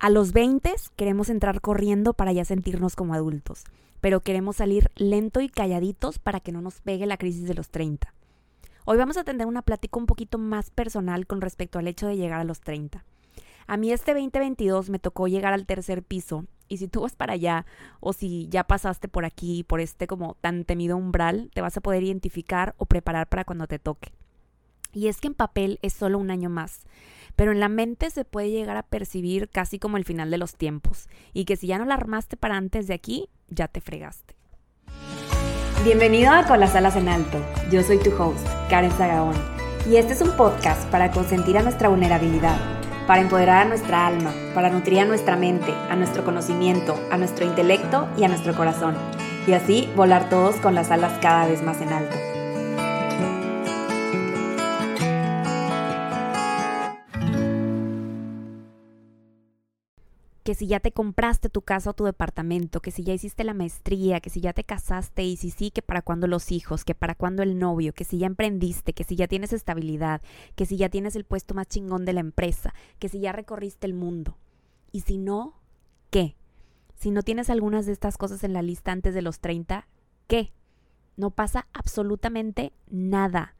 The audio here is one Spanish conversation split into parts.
A los 20 queremos entrar corriendo para ya sentirnos como adultos, pero queremos salir lento y calladitos para que no nos pegue la crisis de los 30. Hoy vamos a tener una plática un poquito más personal con respecto al hecho de llegar a los 30. A mí este 2022 me tocó llegar al tercer piso y si tú vas para allá o si ya pasaste por aquí, por este como tan temido umbral, te vas a poder identificar o preparar para cuando te toque. Y es que en papel es solo un año más, pero en la mente se puede llegar a percibir casi como el final de los tiempos, y que si ya no la armaste para antes de aquí, ya te fregaste. Bienvenido a Con las alas en alto. Yo soy tu host, Karen Zagaón, y este es un podcast para consentir a nuestra vulnerabilidad, para empoderar a nuestra alma, para nutrir a nuestra mente, a nuestro conocimiento, a nuestro intelecto y a nuestro corazón, y así volar todos con las alas cada vez más en alto. Que si ya te compraste tu casa o tu departamento, que si ya hiciste la maestría, que si ya te casaste y si sí, que para cuándo los hijos, que para cuándo el novio, que si ya emprendiste, que si ya tienes estabilidad, que si ya tienes el puesto más chingón de la empresa, que si ya recorriste el mundo. Y si no, ¿qué? Si no tienes algunas de estas cosas en la lista antes de los 30, ¿qué? No pasa absolutamente nada.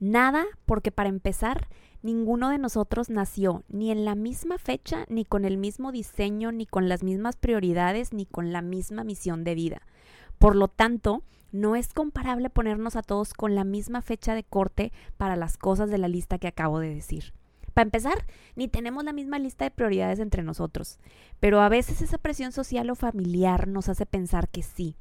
Nada porque para empezar, Ninguno de nosotros nació ni en la misma fecha, ni con el mismo diseño, ni con las mismas prioridades, ni con la misma misión de vida. Por lo tanto, no es comparable ponernos a todos con la misma fecha de corte para las cosas de la lista que acabo de decir. Para empezar, ni tenemos la misma lista de prioridades entre nosotros, pero a veces esa presión social o familiar nos hace pensar que sí.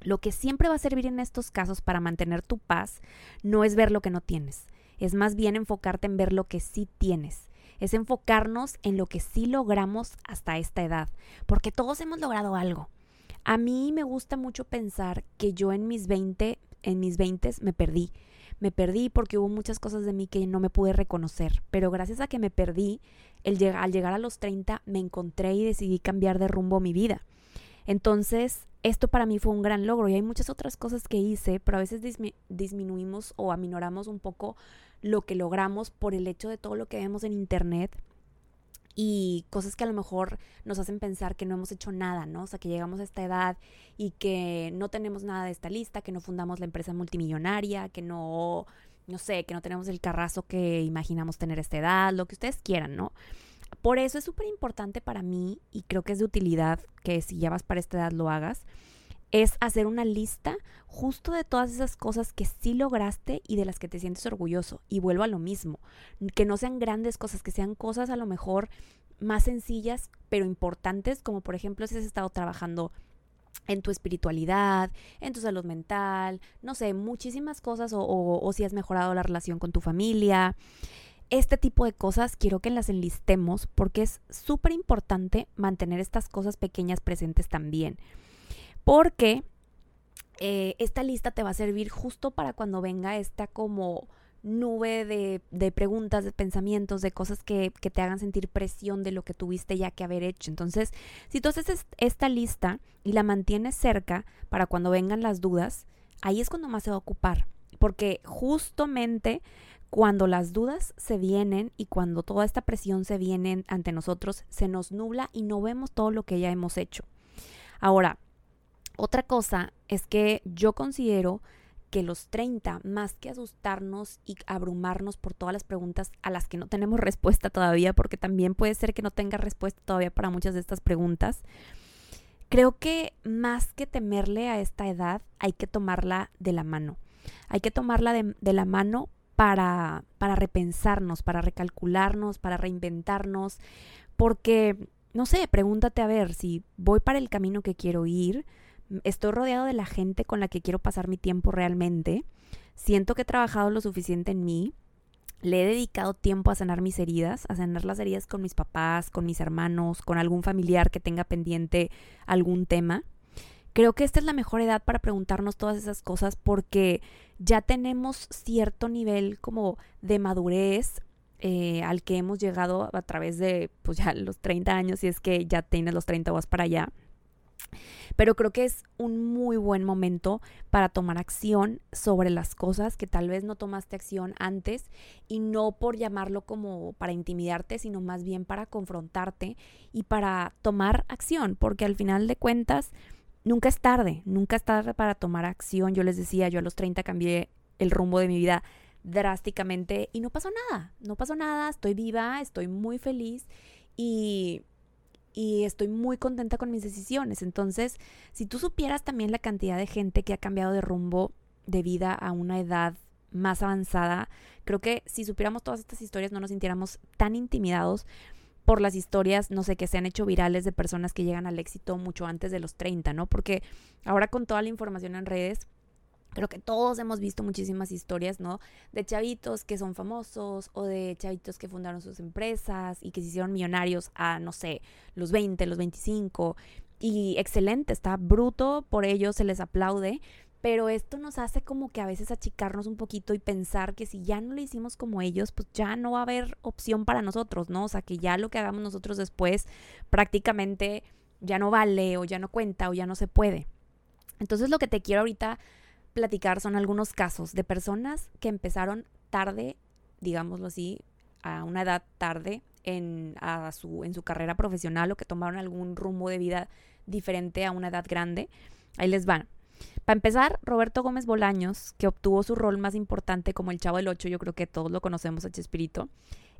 Lo que siempre va a servir en estos casos para mantener tu paz no es ver lo que no tienes, es más bien enfocarte en ver lo que sí tienes. Es enfocarnos en lo que sí logramos hasta esta edad, porque todos hemos logrado algo. A mí me gusta mucho pensar que yo en mis 20, en mis 20 me perdí. Me perdí porque hubo muchas cosas de mí que no me pude reconocer, pero gracias a que me perdí, al llegar a los 30 me encontré y decidí cambiar de rumbo mi vida. Entonces, esto para mí fue un gran logro y hay muchas otras cosas que hice, pero a veces disminuimos o aminoramos un poco lo que logramos por el hecho de todo lo que vemos en internet y cosas que a lo mejor nos hacen pensar que no hemos hecho nada, ¿no? O sea, que llegamos a esta edad y que no tenemos nada de esta lista, que no fundamos la empresa multimillonaria, que no, no sé, que no tenemos el carrazo que imaginamos tener a esta edad, lo que ustedes quieran, ¿no? Por eso es súper importante para mí y creo que es de utilidad que si ya vas para esta edad lo hagas es hacer una lista justo de todas esas cosas que sí lograste y de las que te sientes orgulloso. Y vuelvo a lo mismo, que no sean grandes cosas, que sean cosas a lo mejor más sencillas, pero importantes, como por ejemplo si has estado trabajando en tu espiritualidad, en tu salud mental, no sé, muchísimas cosas, o, o si has mejorado la relación con tu familia. Este tipo de cosas quiero que las enlistemos porque es súper importante mantener estas cosas pequeñas presentes también porque eh, esta lista te va a servir justo para cuando venga esta como nube de, preguntas, de pensamientos, de cosas que, que, te hagan sentir presión de lo que tuviste ya que haber hecho. Entonces, si tú haces esta lista y la mantienes cerca para cuando vengan las dudas, ahí es cuando más se va a ocupar. Porque justamente cuando las dudas se vienen y cuando toda esta presión se viene ante nosotros, se nos nubla y no vemos todo lo que ya hemos hecho. Ahora, otra cosa es que yo considero que los 30, más que asustarnos y abrumarnos por todas las preguntas a las que no tenemos respuesta todavía, porque también puede ser que no tenga respuesta todavía para muchas de estas preguntas, creo que más que temerle a esta edad, hay que tomarla de la mano. Hay que tomarla de, de la mano para, para repensarnos, para recalcularnos, para reinventarnos, porque, no sé, pregúntate a ver si voy para el camino que quiero ir, estoy rodeado de la gente con la que quiero pasar mi tiempo realmente, siento que he trabajado lo suficiente en mí, le he dedicado tiempo a sanar mis heridas, a sanar las heridas con mis papás, con mis hermanos, con algún familiar que tenga pendiente algún tema. Creo que esta es la mejor edad para preguntarnos todas esas cosas porque ya tenemos cierto nivel como de madurez eh, al que hemos llegado a través de pues ya los 30 años, si es que ya tienes los 30 o vas para allá. Pero creo que es un muy buen momento para tomar acción sobre las cosas que tal vez no tomaste acción antes y no por llamarlo como para intimidarte, sino más bien para confrontarte y para tomar acción, porque al final de cuentas nunca es tarde, nunca es tarde para tomar acción. Yo les decía, yo a los 30 cambié el rumbo de mi vida drásticamente y no pasó nada, no pasó nada, estoy viva, estoy muy feliz y y estoy muy contenta con mis decisiones. Entonces, si tú supieras también la cantidad de gente que ha cambiado de rumbo de vida a una edad más avanzada, creo que si supiéramos todas estas historias no nos sintiéramos tan intimidados por las historias, no sé, que se han hecho virales de personas que llegan al éxito mucho antes de los 30, ¿no? Porque ahora con toda la información en redes, Creo que todos hemos visto muchísimas historias, ¿no? De chavitos que son famosos o de chavitos que fundaron sus empresas y que se hicieron millonarios a, no sé, los 20, los 25. Y excelente, está bruto, por ello se les aplaude. Pero esto nos hace como que a veces achicarnos un poquito y pensar que si ya no lo hicimos como ellos, pues ya no va a haber opción para nosotros, ¿no? O sea, que ya lo que hagamos nosotros después prácticamente ya no vale o ya no cuenta o ya no se puede. Entonces lo que te quiero ahorita platicar son algunos casos de personas que empezaron tarde, digámoslo así, a una edad tarde en, a su, en su carrera profesional o que tomaron algún rumbo de vida diferente a una edad grande. Ahí les van. Para empezar, Roberto Gómez Bolaños, que obtuvo su rol más importante como el Chavo del Ocho, yo creo que todos lo conocemos a Chespirito,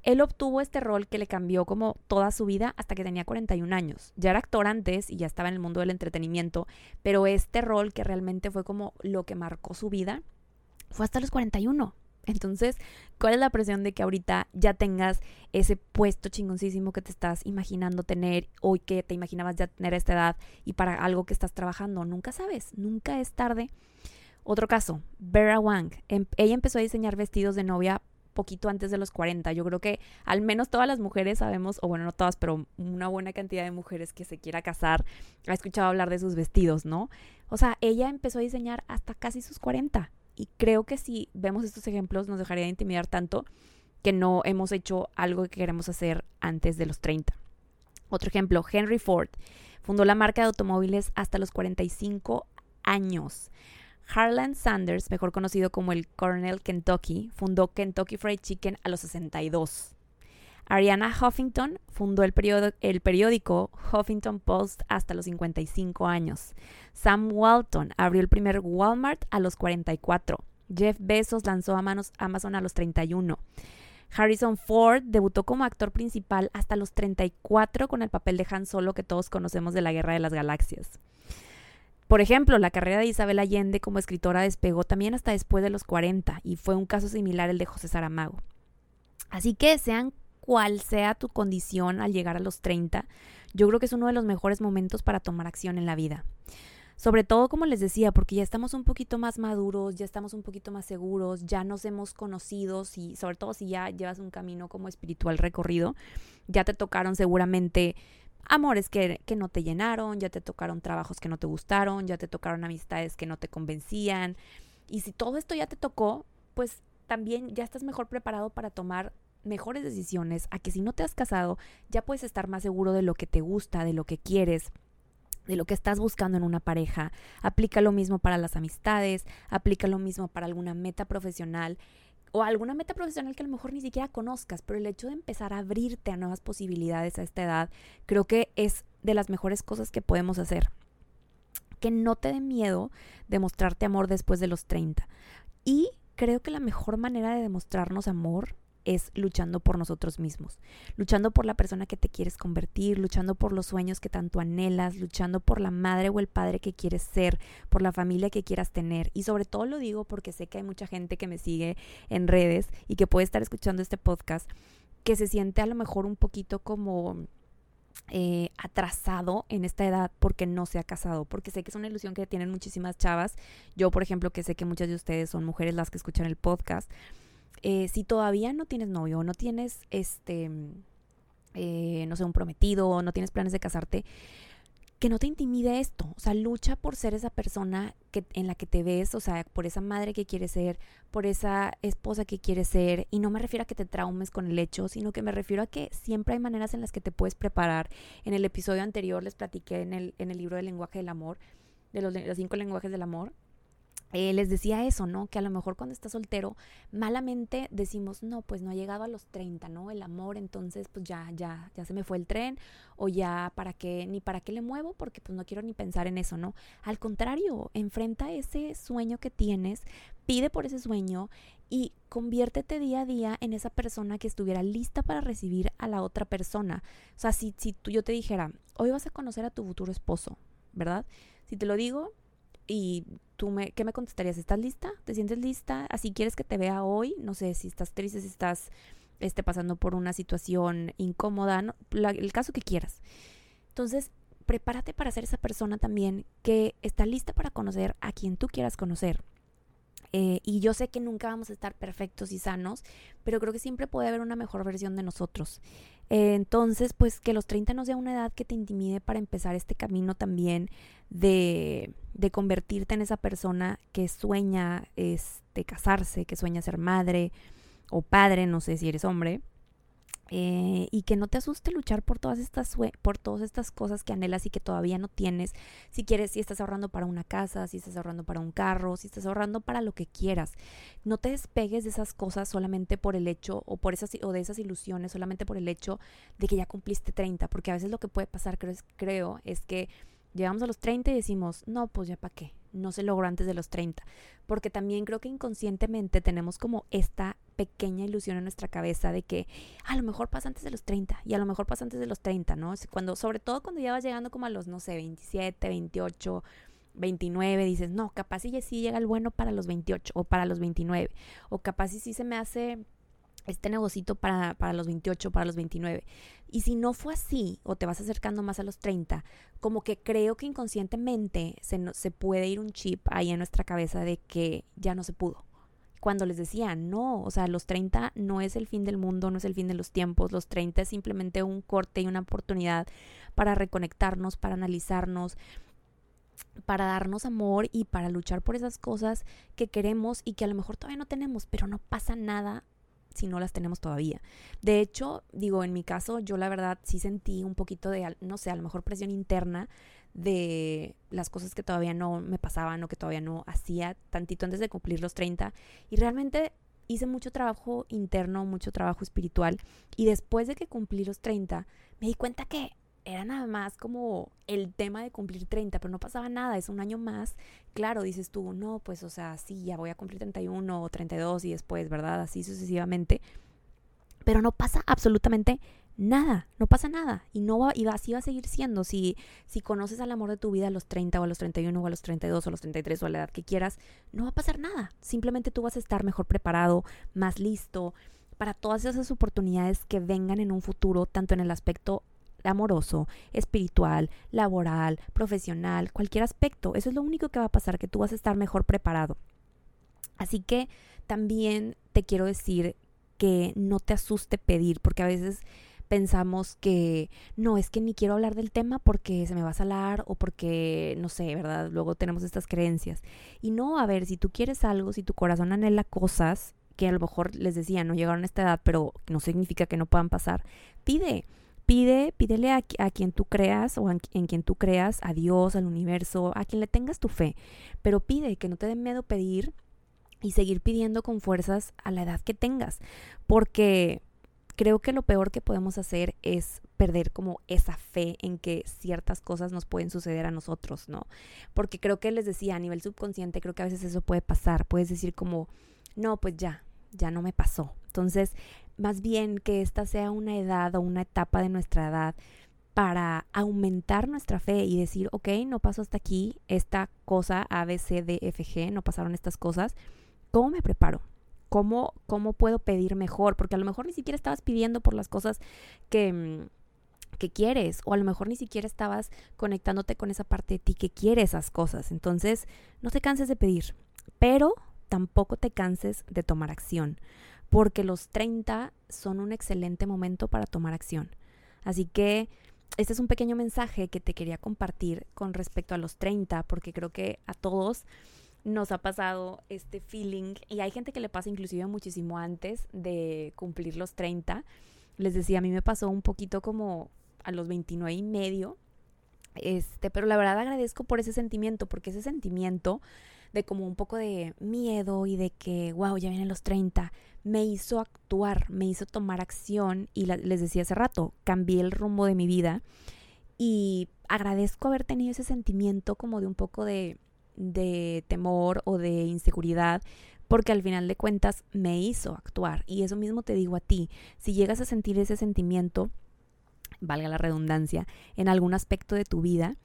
él obtuvo este rol que le cambió como toda su vida hasta que tenía 41 años. Ya era actor antes y ya estaba en el mundo del entretenimiento, pero este rol que realmente fue como lo que marcó su vida fue hasta los 41. Entonces, ¿cuál es la presión de que ahorita ya tengas ese puesto chingoncísimo que te estás imaginando tener o que te imaginabas ya tener a esta edad y para algo que estás trabajando? Nunca sabes, nunca es tarde. Otro caso, Vera Wang. Em, ella empezó a diseñar vestidos de novia poquito antes de los 40. Yo creo que al menos todas las mujeres sabemos, o bueno, no todas, pero una buena cantidad de mujeres que se quiera casar ha escuchado hablar de sus vestidos, ¿no? O sea, ella empezó a diseñar hasta casi sus 40. Y creo que si vemos estos ejemplos nos dejaría de intimidar tanto que no hemos hecho algo que queremos hacer antes de los 30. Otro ejemplo, Henry Ford fundó la marca de automóviles hasta los 45 años. Harlan Sanders, mejor conocido como el Colonel Kentucky, fundó Kentucky Fried Chicken a los 62. Ariana Huffington fundó el, periódico Huffington Post hasta los 55 años. Sam Walton abrió el primer Walmart a los 44. Jeff Bezos lanzó Amazon a los 31. Harrison Ford debutó como actor principal hasta los 34 con el papel de Han Solo que todos conocemos de la Guerra de las Galaxias. Por ejemplo, la carrera de Isabel Allende como escritora despegó también hasta después de los 40 y fue un caso similar el de José Saramago. Así que sean cual sea tu condición al llegar a los 30, yo creo que es uno de los mejores momentos para tomar acción en la vida. Sobre todo, como les decía, porque ya estamos un poquito más maduros, ya estamos un poquito más seguros, ya nos hemos conocido y sobre todo si ya llevas un camino como espiritual recorrido, ya te tocaron seguramente amores que, que, no te llenaron, ya te tocaron trabajos que no te gustaron, ya te tocaron amistades que no te convencían. Y si todo esto ya te tocó, pues también ya estás mejor preparado para tomar mejores decisiones, a que si no te has casado, ya puedes estar más seguro de lo que te gusta, de lo que quieres, de lo que estás buscando en una pareja. Aplica lo mismo para las amistades, aplica lo mismo para alguna meta profesional o alguna meta profesional que a lo mejor ni siquiera conozcas, pero el hecho de empezar a abrirte a nuevas posibilidades a esta edad, creo que es de las mejores cosas que podemos hacer. Que no te dé miedo de mostrarte amor después de los 30. Y creo que la mejor manera de demostrarnos amor es luchando por nosotros mismos, luchando por la persona que te quieres convertir, luchando por los sueños que tanto anhelas, luchando por la madre o el padre que quieres ser, por la familia que quieras tener. Y sobre todo lo digo porque sé que hay mucha gente que me sigue en redes y que puede estar escuchando este podcast que se siente a lo mejor un poquito como eh, atrasado en esta edad porque no se ha casado, porque sé que es una ilusión que tienen muchísimas chavas. Yo, por ejemplo, que sé que muchas de ustedes son mujeres las que escuchan el podcast, eh, si todavía no tienes novio no tienes, este, eh, no sé, un prometido no tienes planes de casarte, que no te intimide esto, o sea, lucha por ser esa persona que, en la que te ves, o sea, por esa madre que quieres ser, por esa esposa que quieres ser, y no me refiero a que te traumes con el hecho, sino que me refiero a que siempre hay maneras en las que te puedes preparar. En el episodio anterior les platiqué en el, en el libro del lenguaje del amor, de los, de los cinco lenguajes del amor, eh, les decía eso, ¿no? Que a lo mejor cuando estás soltero, malamente decimos, no, pues no ha llegado a los 30, ¿no? El amor, entonces pues ya, ya, ya se me fue el tren, o ya, ¿para qué? Ni para qué le muevo, porque pues no quiero ni pensar en eso, ¿no? Al contrario, enfrenta ese sueño que tienes, pide por ese sueño y conviértete día a día en esa persona que estuviera lista para recibir a la otra persona. O sea, si, si tú, yo te dijera, hoy vas a conocer a tu futuro esposo, ¿verdad? Si te lo digo, y tú me, ¿qué me contestarías? ¿Estás lista? ¿Te sientes lista? ¿Así quieres que te vea hoy? No sé, si estás triste, si estás este, pasando por una situación incómoda, el caso que quieras. Entonces, prepárate para ser esa persona también que está lista para conocer a quien tú quieras conocer. Eh, y yo sé que nunca vamos a estar perfectos y sanos, pero creo que siempre puede haber una mejor versión de nosotros. Eh, entonces, pues que los 30 no sea una edad que te intimide para empezar este camino también de, de convertirte en esa persona que sueña este, casarse, que sueña ser madre o padre, no sé si eres hombre. Eh, y que no te asuste luchar por todas estas por todas estas cosas que anhelas y que todavía no tienes. Si quieres, si estás ahorrando para una casa, si estás ahorrando para un carro, si estás ahorrando para lo que quieras. No te despegues de esas cosas solamente por el hecho o por esas o de esas ilusiones solamente por el hecho de que ya cumpliste 30, porque a veces lo que puede pasar creo, creo es que llegamos a los 30 y decimos, "No, pues ya para qué." no se logró antes de los 30, porque también creo que inconscientemente tenemos como esta pequeña ilusión en nuestra cabeza de que a lo mejor pasa antes de los 30 y a lo mejor pasa antes de los 30, ¿no? Cuando, sobre todo cuando ya vas llegando como a los, no sé, 27, 28, 29, dices, no, capaz si sí llega el bueno para los 28 o para los 29, o capaz si sí se me hace este negocito para, para los 28, para los 29. Y si no fue así, o te vas acercando más a los 30, como que creo que inconscientemente se, se puede ir un chip ahí en nuestra cabeza de que ya no se pudo. Cuando les decía, no, o sea, los 30 no es el fin del mundo, no es el fin de los tiempos, los 30 es simplemente un corte y una oportunidad para reconectarnos, para analizarnos, para darnos amor y para luchar por esas cosas que queremos y que a lo mejor todavía no tenemos, pero no pasa nada si no las tenemos todavía. De hecho, digo, en mi caso, yo la verdad sí sentí un poquito de, no sé, a lo mejor presión interna de las cosas que todavía no me pasaban o que todavía no hacía tantito antes de cumplir los 30. Y realmente hice mucho trabajo interno, mucho trabajo espiritual. Y después de que cumplí los 30, me di cuenta que era nada más como el tema de cumplir 30, pero no pasaba nada, es un año más. Claro, dices tú, no, pues o sea, sí, ya voy a cumplir 31 o 32 y después, ¿verdad? Así sucesivamente. Pero no pasa absolutamente nada, no pasa nada. Y no va, y así va a seguir siendo. Si, si conoces al amor de tu vida a los 30 o a los 31 o a los 32 o a los 33 o a la edad que quieras, no va a pasar nada. Simplemente tú vas a estar mejor preparado, más listo para todas esas oportunidades que vengan en un futuro, tanto en el aspecto amoroso, espiritual, laboral, profesional, cualquier aspecto. Eso es lo único que va a pasar, que tú vas a estar mejor preparado. Así que también te quiero decir que no te asuste pedir, porque a veces pensamos que no, es que ni quiero hablar del tema porque se me va a salar o porque, no sé, ¿verdad? Luego tenemos estas creencias. Y no, a ver, si tú quieres algo, si tu corazón anhela cosas que a lo mejor les decía, no llegaron a esta edad, pero no significa que no puedan pasar, pide. Pide, pídele a, quien tú creas o en, quien tú creas, a Dios, al universo, a quien le tengas tu fe. Pero pide, que no te dé miedo pedir y seguir pidiendo con fuerzas a la edad que tengas. Porque creo que lo peor que podemos hacer es perder como esa fe en que ciertas cosas nos pueden suceder a nosotros, ¿no? Porque creo que les decía, a nivel subconsciente, creo que a veces eso puede pasar. Puedes decir como, no, pues ya, ya no me pasó. Entonces, más bien que esta sea una edad o una etapa de nuestra edad para aumentar nuestra fe y decir, ok, no pasó hasta aquí esta cosa A, B, C, D, F, G, no pasaron estas cosas, ¿cómo me preparo? ¿Cómo, ¿Cómo puedo pedir mejor? Porque a lo mejor ni siquiera estabas pidiendo por las cosas que, mm, que quieres o a lo mejor ni siquiera estabas conectándote con esa parte de ti que quiere esas cosas. Entonces, no te canses de pedir, pero tampoco te canses de tomar acción porque los 30 son un excelente momento para tomar acción. Así que este es un pequeño mensaje que te quería compartir con respecto a los 30, porque creo que a todos nos ha pasado este feeling y hay gente que le pasa inclusive muchísimo antes de cumplir los 30. Les decía, a mí me pasó un poquito como a los 29 y medio, este, pero la verdad agradezco por ese sentimiento, porque ese sentimiento de como un poco de miedo y de que, wow, ya vienen los 30, me hizo actuar, me hizo tomar acción y les decía hace rato, cambié el rumbo de mi vida y agradezco haber tenido ese sentimiento como de un poco de, de temor o de inseguridad, porque al final de cuentas me hizo actuar. Y eso mismo te digo a ti, si llegas a sentir ese sentimiento, valga la redundancia, en algún aspecto de tu vida,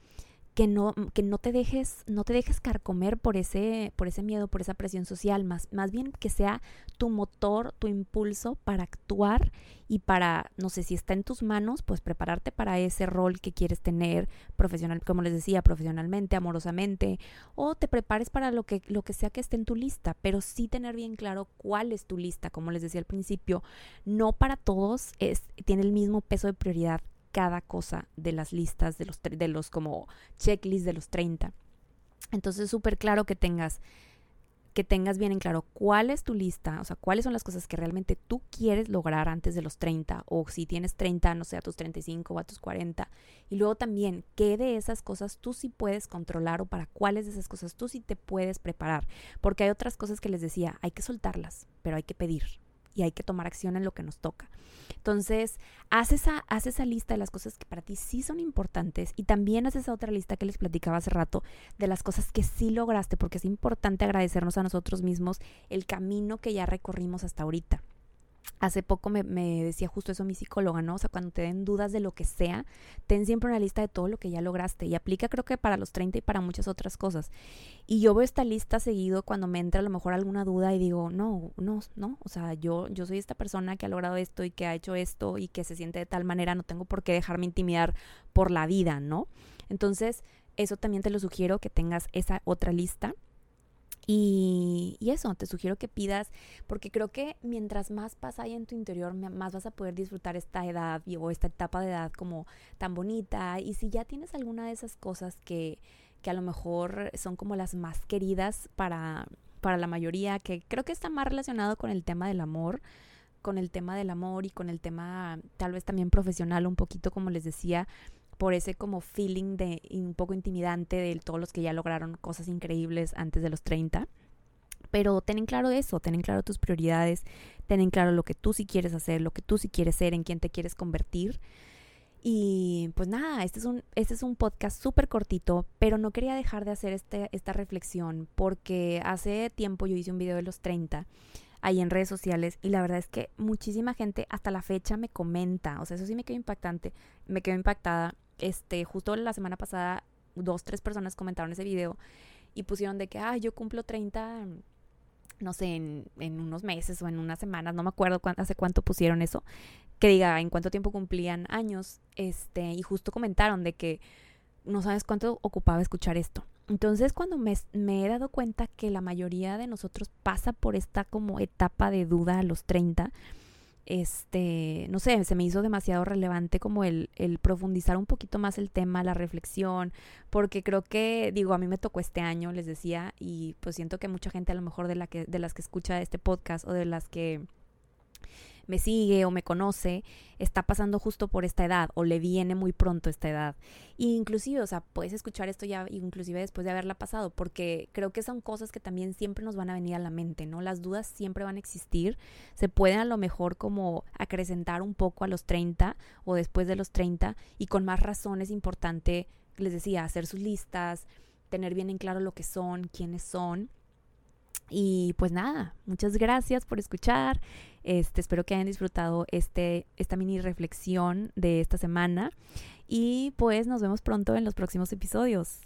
que no, que no te dejes, no te dejes carcomer por ese, por ese miedo, por esa presión social, más, más bien que sea tu motor, tu impulso para actuar y para, no sé, si está en tus manos, pues prepararte para ese rol que quieres tener profesional, como les decía, profesionalmente, amorosamente, o te prepares para lo que, lo que sea que esté en tu lista, pero sí tener bien claro cuál es tu lista, como les decía al principio, no para todos es, tiene el mismo peso de prioridad cada cosa de las listas, de los, de los como de los 30. Entonces, súper claro que tengas que tengas bien en claro cuál es tu lista, o sea, cuáles son las cosas que realmente tú quieres lograr antes de los 30, o si tienes 30, no sé, a tus 35 o a tus 40. Y luego también, qué de esas cosas tú sí puedes controlar o para cuáles de esas cosas tú sí te puedes preparar. Porque hay otras cosas que les decía, hay que soltarlas, pero hay que pedir, y hay que tomar acción en lo que nos toca. Entonces, haz esa, haz esa lista de las cosas que para ti sí son importantes y también haz esa otra lista que les platicaba hace rato de las cosas que sí lograste, porque es importante agradecernos a nosotros mismos el camino que ya recorrimos hasta ahorita. Hace poco me, decía justo eso mi psicóloga, ¿no? O sea, cuando te den dudas de lo que sea, ten siempre una lista de todo lo que ya lograste y aplica creo que para los 30 y para muchas otras cosas. Y yo veo esta lista seguido cuando me entra a lo mejor alguna duda y digo, no, no, no, o sea, yo, yo soy esta persona que ha logrado esto y que ha hecho esto y que se siente de tal manera, no tengo por qué dejarme intimidar por la vida, ¿no? Entonces, eso también te lo sugiero que tengas esa otra lista y, eso, te sugiero que pidas, porque creo que mientras más pasa ahí en tu interior, más vas a poder disfrutar esta edad o esta etapa de edad como tan bonita. Y si ya tienes alguna de esas cosas que, que a lo mejor son como las más queridas para, para la mayoría, que creo que está más relacionado con el tema del amor, con el tema del amor y con el tema tal vez también profesional un poquito, como les decía, por ese como feeling de un poco intimidante de todos los que ya lograron cosas increíbles antes de los 30. Pero ten claro eso, ten claro tus prioridades, ten claro lo que tú sí quieres hacer, lo que tú sí quieres ser, en quién te quieres convertir. Y pues nada, este es un, este es un podcast súper cortito, pero no quería dejar de hacer este, esta reflexión porque hace tiempo yo hice un video de los 30 ahí en redes sociales y la verdad es que muchísima gente hasta la fecha me comenta, o sea, eso sí me quedó impactante, me quedó impactada este, justo la semana pasada, dos, tres personas comentaron ese video y pusieron de que, ah, yo cumplo 30, no sé, en, en, unos meses o en unas semanas, no me acuerdo hace cuánto pusieron eso, que diga en cuánto tiempo cumplían años, este, y justo comentaron de que no sabes cuánto ocupaba escuchar esto. Entonces, cuando me, he dado cuenta que la mayoría de nosotros pasa por esta como etapa de duda a los 30, este, no sé, se me hizo demasiado relevante como el, el, profundizar un poquito más el tema, la reflexión, porque creo que, digo, a mí me tocó este año, les decía, y pues siento que mucha gente a lo mejor de, la que, de las que escucha este podcast o de las que me sigue o me conoce, está pasando justo por esta edad o le viene muy pronto esta edad. Y inclusive, o sea, puedes escuchar esto ya inclusive después de haberla pasado, porque creo que son cosas que también siempre nos van a venir a la mente, ¿no? Las dudas siempre van a existir, se pueden a lo mejor como acrecentar un poco a los 30 o después de los 30 y con más razón es importante, les decía, hacer sus listas, tener bien en claro lo que son, quiénes son y pues nada, muchas gracias por escuchar. Este, espero que hayan disfrutado este, esta mini reflexión de esta semana. Y pues nos vemos pronto en los próximos episodios.